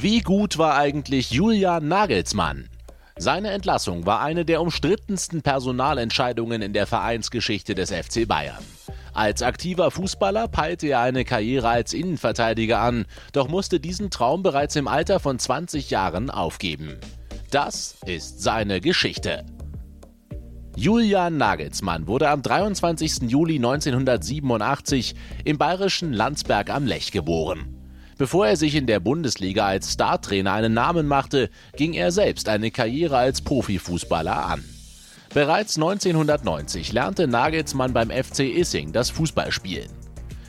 Wie gut war eigentlich Julian Nagelsmann? Seine Entlassung war eine der umstrittensten Personalentscheidungen in der Vereinsgeschichte des FC Bayern. Als aktiver Fußballer peilte er eine Karriere als Innenverteidiger an, doch musste diesen Traum bereits im Alter von 20 Jahren aufgeben. Das ist seine Geschichte. Julian Nagelsmann wurde am 23. Juli 1987 im bayerischen Landsberg am Lech geboren. Bevor er sich in der Bundesliga als Startrainer einen Namen machte, ging er selbst eine Karriere als Profifußballer an. Bereits 1990 lernte Nagelsmann beim FC Issing das Fußballspielen.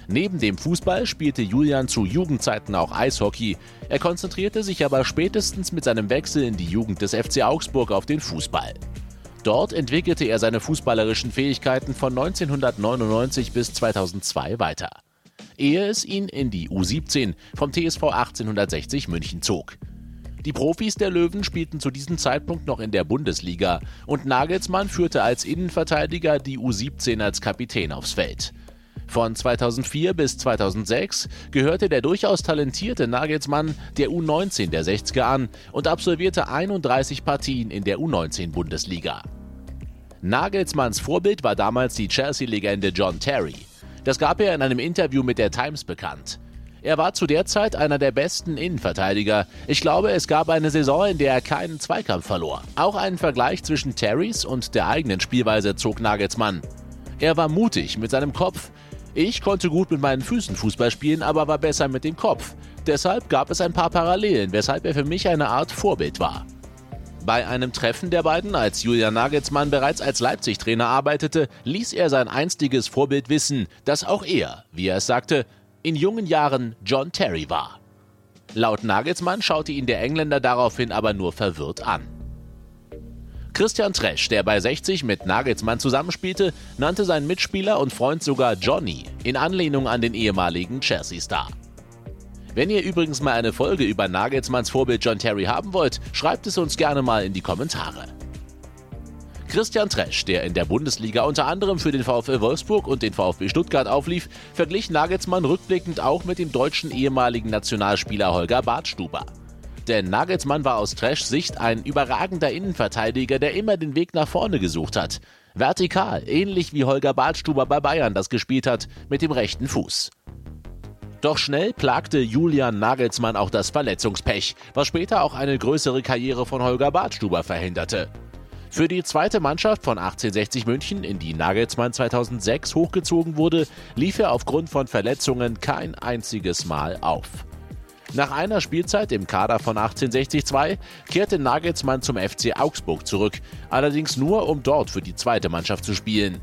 Neben dem Fußball spielte Julian zu Jugendzeiten auch Eishockey. Er konzentrierte sich aber spätestens mit seinem Wechsel in die Jugend des FC Augsburg auf den Fußball. Dort entwickelte er seine fußballerischen Fähigkeiten von 1999 bis 2002 weiter ehe es ihn in die U17 vom TSV 1860 München zog. Die Profis der Löwen spielten zu diesem Zeitpunkt noch in der Bundesliga und Nagelsmann führte als Innenverteidiger die U17 als Kapitän aufs Feld. Von 2004 bis 2006 gehörte der durchaus talentierte Nagelsmann der U19 der 60er an und absolvierte 31 Partien in der U19-Bundesliga. Nagelsmanns Vorbild war damals die Chelsea-Legende John Terry. Das gab er in einem Interview mit der Times bekannt. Er war zu der Zeit einer der besten Innenverteidiger. Ich glaube, es gab eine Saison, in der er keinen Zweikampf verlor. Auch einen Vergleich zwischen Terrys und der eigenen Spielweise zog Nagelsmann. Er war mutig mit seinem Kopf. Ich konnte gut mit meinen Füßen Fußball spielen, aber war besser mit dem Kopf. Deshalb gab es ein paar Parallelen, weshalb er für mich eine Art Vorbild war. Bei einem Treffen der beiden, als Julian Nagelsmann bereits als Leipzig-Trainer arbeitete, ließ er sein einstiges Vorbild wissen, dass auch er, wie er es sagte, in jungen Jahren John Terry war. Laut Nagelsmann schaute ihn der Engländer daraufhin aber nur verwirrt an. Christian Tresch, der bei 60 mit Nagelsmann zusammenspielte, nannte seinen Mitspieler und Freund sogar Johnny, in Anlehnung an den ehemaligen Chelsea-Star. Wenn ihr übrigens mal eine Folge über Nagelsmanns Vorbild John Terry haben wollt, schreibt es uns gerne mal in die Kommentare. Christian Tresch, der in der Bundesliga unter anderem für den VfL Wolfsburg und den VfB Stuttgart auflief, verglich Nagelsmann rückblickend auch mit dem deutschen ehemaligen Nationalspieler Holger Bartstuber. Denn Nagelsmann war aus Treschs Sicht ein überragender Innenverteidiger, der immer den Weg nach vorne gesucht hat. Vertikal, ähnlich wie Holger Bartstuber bei Bayern das gespielt hat, mit dem rechten Fuß. Doch schnell plagte Julian Nagelsmann auch das Verletzungspech, was später auch eine größere Karriere von Holger Bartstuber verhinderte. Für die zweite Mannschaft von 1860 München, in die Nagelsmann 2006 hochgezogen wurde, lief er aufgrund von Verletzungen kein einziges Mal auf. Nach einer Spielzeit im Kader von 1860-2 kehrte Nagelsmann zum FC Augsburg zurück, allerdings nur um dort für die zweite Mannschaft zu spielen.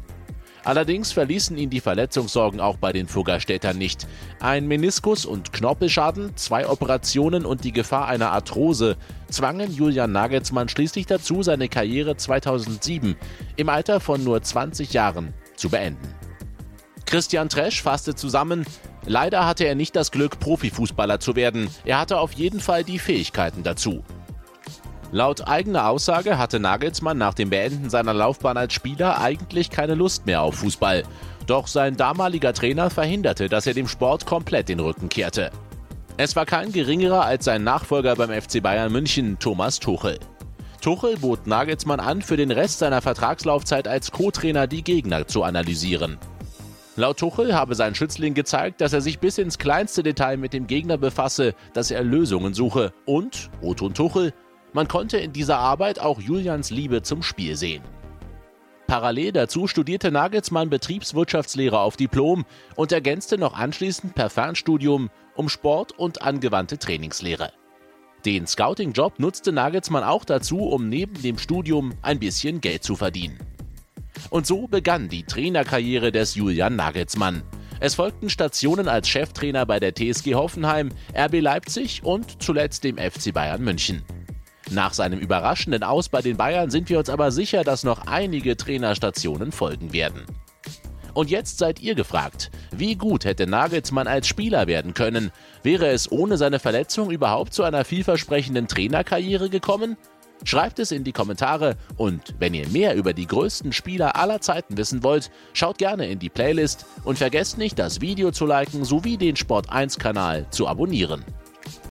Allerdings verließen ihn die Verletzungssorgen auch bei den Fuggerstädtern nicht. Ein Meniskus- und Knorpelschaden, zwei Operationen und die Gefahr einer Arthrose zwangen Julian Nagelsmann schließlich dazu, seine Karriere 2007 im Alter von nur 20 Jahren zu beenden. Christian Tresch fasste zusammen, leider hatte er nicht das Glück, Profifußballer zu werden, er hatte auf jeden Fall die Fähigkeiten dazu. Laut eigener Aussage hatte Nagelsmann nach dem Beenden seiner Laufbahn als Spieler eigentlich keine Lust mehr auf Fußball. Doch sein damaliger Trainer verhinderte, dass er dem Sport komplett den Rücken kehrte. Es war kein geringerer als sein Nachfolger beim FC Bayern München, Thomas Tuchel. Tuchel bot Nagelsmann an, für den Rest seiner Vertragslaufzeit als Co-Trainer die Gegner zu analysieren. Laut Tuchel habe sein Schützling gezeigt, dass er sich bis ins kleinste Detail mit dem Gegner befasse, dass er Lösungen suche und, Otto und Tuchel, man konnte in dieser Arbeit auch Julians Liebe zum Spiel sehen. Parallel dazu studierte Nagelsmann Betriebswirtschaftslehre auf Diplom und ergänzte noch anschließend per Fernstudium um Sport und angewandte Trainingslehre. Den Scouting-Job nutzte Nagelsmann auch dazu, um neben dem Studium ein bisschen Geld zu verdienen. Und so begann die Trainerkarriere des Julian Nagelsmann. Es folgten Stationen als Cheftrainer bei der TSG Hoffenheim, RB Leipzig und zuletzt dem FC Bayern München. Nach seinem überraschenden Aus bei den Bayern sind wir uns aber sicher, dass noch einige Trainerstationen folgen werden. Und jetzt seid ihr gefragt, wie gut hätte Nagelsmann als Spieler werden können? Wäre es ohne seine Verletzung überhaupt zu einer vielversprechenden Trainerkarriere gekommen? Schreibt es in die Kommentare und wenn ihr mehr über die größten Spieler aller Zeiten wissen wollt, schaut gerne in die Playlist und vergesst nicht, das Video zu liken sowie den Sport1 Kanal zu abonnieren.